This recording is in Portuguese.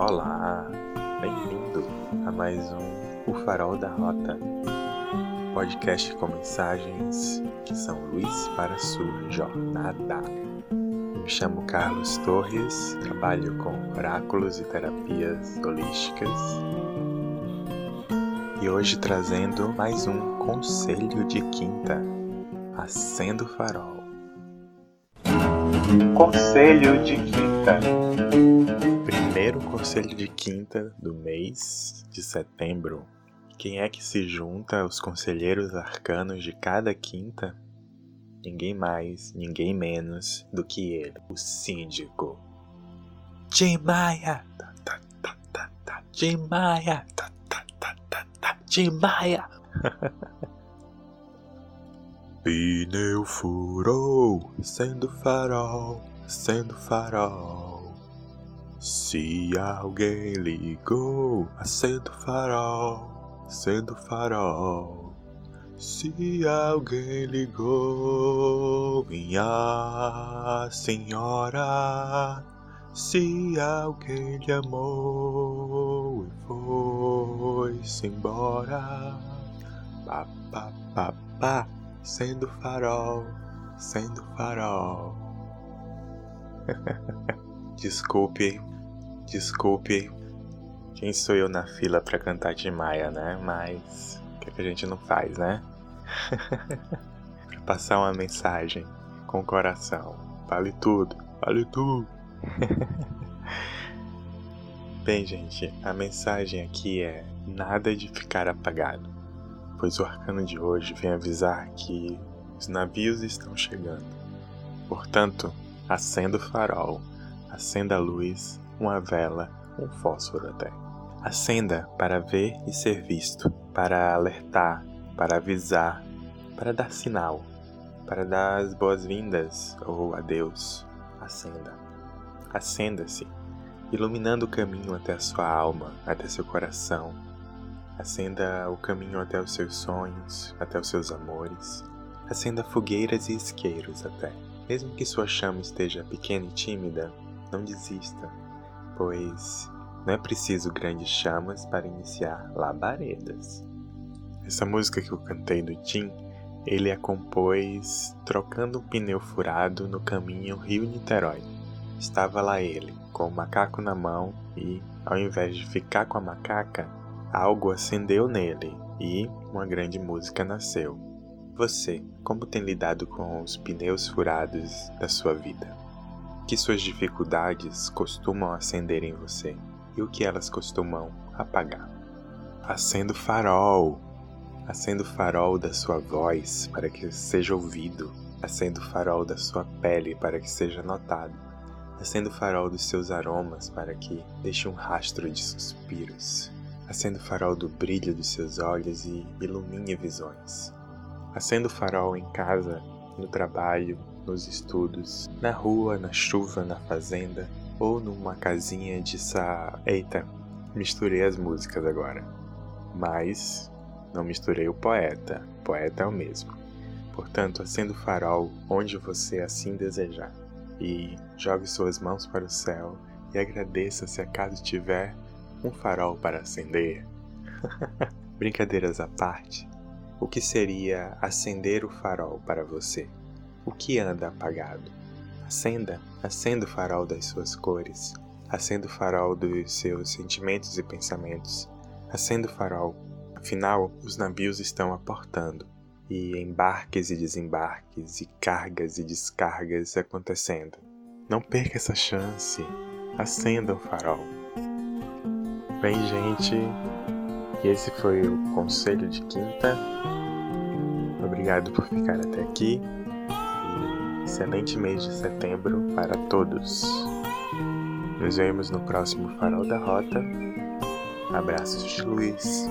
Olá, bem-vindo a mais um O Farol da Rota, podcast com mensagens que são luz para sua jornada. Me chamo Carlos Torres, trabalho com oráculos e terapias holísticas e hoje trazendo mais um conselho de quinta, acendo o farol. Conselho de quinta. Primeiro conselho de quinta do mês de setembro. Quem é que se junta aos conselheiros arcanos de cada quinta? Ninguém mais, ninguém menos do que ele, o síndico. Tim Maia! Tá, tá, tá. Tim Maia! Tim Maia! Pneu furou, sendo farol, sendo farol. Se alguém ligou, acendo farol, sendo farol. Se alguém ligou, minha senhora. Se alguém lhe amou e foi-se embora. Pá, pá, pá, pá sendo farol, sendo farol. desculpe, desculpe. Quem sou eu na fila pra cantar de Maia, né? Mas o que, é que a gente não faz, né? pra passar uma mensagem com o coração. Vale tudo, vale tudo. Bem, gente, a mensagem aqui é nada de ficar apagado pois o arcano de hoje vem avisar que os navios estão chegando. Portanto, acenda o farol, acenda a luz, uma vela, um fósforo até. Acenda para ver e ser visto, para alertar, para avisar, para dar sinal, para dar as boas-vindas ou adeus. Acenda. Acenda-se, iluminando o caminho até a sua alma, até seu coração, Acenda o caminho até os seus sonhos, até os seus amores. Acenda fogueiras e isqueiros até. Mesmo que sua chama esteja pequena e tímida, não desista, pois não é preciso grandes chamas para iniciar labaredas. Essa música que eu cantei do Tim, ele a compôs trocando um pneu furado no caminho Rio-Niterói. Estava lá ele, com o macaco na mão e, ao invés de ficar com a macaca, Algo acendeu nele e uma grande música nasceu. Você, como tem lidado com os pneus furados da sua vida? Que suas dificuldades costumam acender em você e o que elas costumam apagar? Acenda o farol, acenda o farol da sua voz para que seja ouvido, acenda o farol da sua pele para que seja notado, acenda o farol dos seus aromas para que deixe um rastro de suspiros. Acenda o farol do brilho dos seus olhos e ilumine visões. Acenda o farol em casa, no trabalho, nos estudos, na rua, na chuva, na fazenda ou numa casinha de sa. Eita, misturei as músicas agora. Mas não misturei o poeta. O poeta é o mesmo. Portanto, acenda o farol onde você assim desejar e jogue suas mãos para o céu e agradeça se acaso tiver um farol para acender. Brincadeiras à parte, o que seria acender o farol para você? O que anda apagado? Acenda, acenda o farol das suas cores, acenda o farol dos seus sentimentos e pensamentos, acenda o farol. Afinal, os navios estão aportando e embarques e desembarques e cargas e descargas acontecendo. Não perca essa chance. Acenda o farol. Bem, gente, esse foi o conselho de quinta. Obrigado por ficar até aqui. E excelente mês de setembro para todos. Nos vemos no próximo Farol da Rota. Abraços de luz.